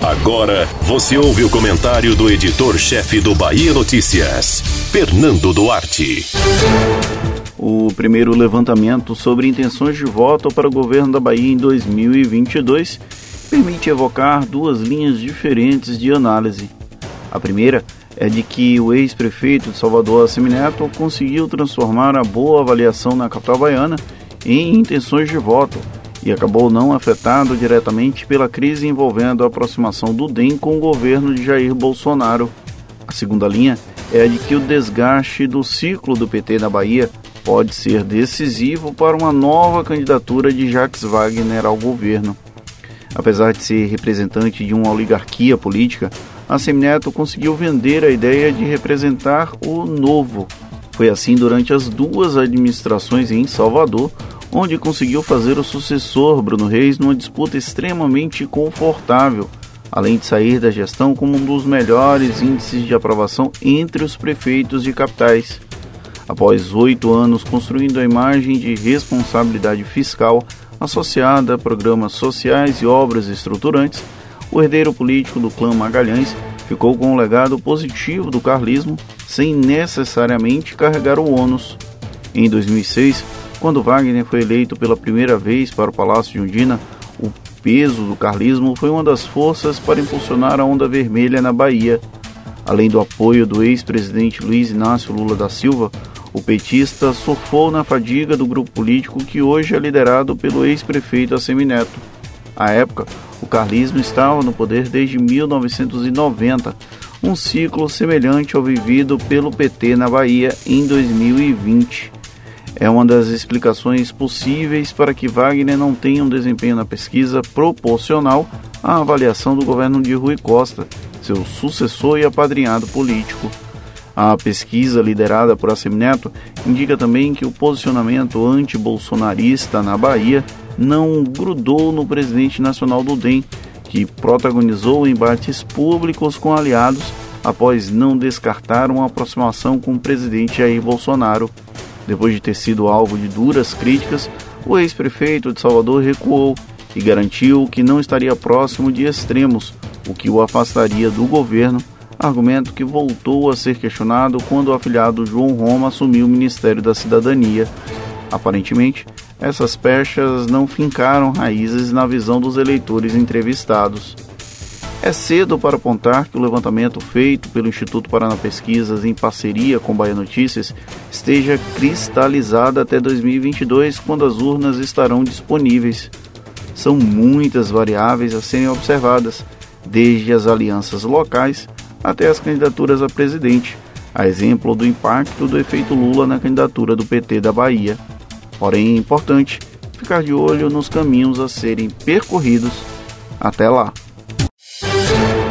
Agora você ouve o comentário do editor-chefe do Bahia Notícias, Fernando Duarte. O primeiro levantamento sobre intenções de voto para o governo da Bahia em 2022 permite evocar duas linhas diferentes de análise. A primeira é de que o ex-prefeito de Salvador, Assemineto, conseguiu transformar a boa avaliação na capital baiana em intenções de voto e acabou não afetado diretamente pela crise envolvendo a aproximação do DEM com o governo de Jair Bolsonaro. A segunda linha é a de que o desgaste do ciclo do PT na Bahia pode ser decisivo para uma nova candidatura de Jacques Wagner ao governo. Apesar de ser representante de uma oligarquia política, a Semineto conseguiu vender a ideia de representar o novo. Foi assim durante as duas administrações em Salvador, onde conseguiu fazer o sucessor Bruno Reis numa disputa extremamente confortável, além de sair da gestão como um dos melhores índices de aprovação entre os prefeitos de capitais. Após oito anos construindo a imagem de responsabilidade fiscal associada a programas sociais e obras estruturantes, o herdeiro político do clã Magalhães ficou com um legado positivo do carlismo, sem necessariamente carregar o ônus. Em 2006, quando Wagner foi eleito pela primeira vez para o Palácio de Undina, o peso do carlismo foi uma das forças para impulsionar a onda vermelha na Bahia. Além do apoio do ex-presidente Luiz Inácio Lula da Silva, o petista surfou na fadiga do grupo político que hoje é liderado pelo ex-prefeito Assemineto. À época, o carlismo estava no poder desde 1990, um ciclo semelhante ao vivido pelo PT na Bahia em 2020 é uma das explicações possíveis para que Wagner não tenha um desempenho na pesquisa proporcional à avaliação do governo de Rui Costa, seu sucessor e apadrinhado político. A pesquisa liderada por Assemineto indica também que o posicionamento anti-bolsonarista na Bahia não grudou no presidente nacional do DEM, que protagonizou embates públicos com aliados após não descartar uma aproximação com o presidente Jair Bolsonaro. Depois de ter sido alvo de duras críticas, o ex-prefeito de Salvador recuou e garantiu que não estaria próximo de extremos, o que o afastaria do governo, argumento que voltou a ser questionado quando o afilhado João Roma assumiu o Ministério da Cidadania. Aparentemente, essas pechas não fincaram raízes na visão dos eleitores entrevistados. É cedo para apontar que o levantamento feito pelo Instituto Paraná Pesquisas em parceria com Bahia Notícias esteja cristalizado até 2022, quando as urnas estarão disponíveis. São muitas variáveis a serem observadas, desde as alianças locais até as candidaturas a presidente, a exemplo do impacto do efeito Lula na candidatura do PT da Bahia. Porém, é importante ficar de olho nos caminhos a serem percorridos. Até lá!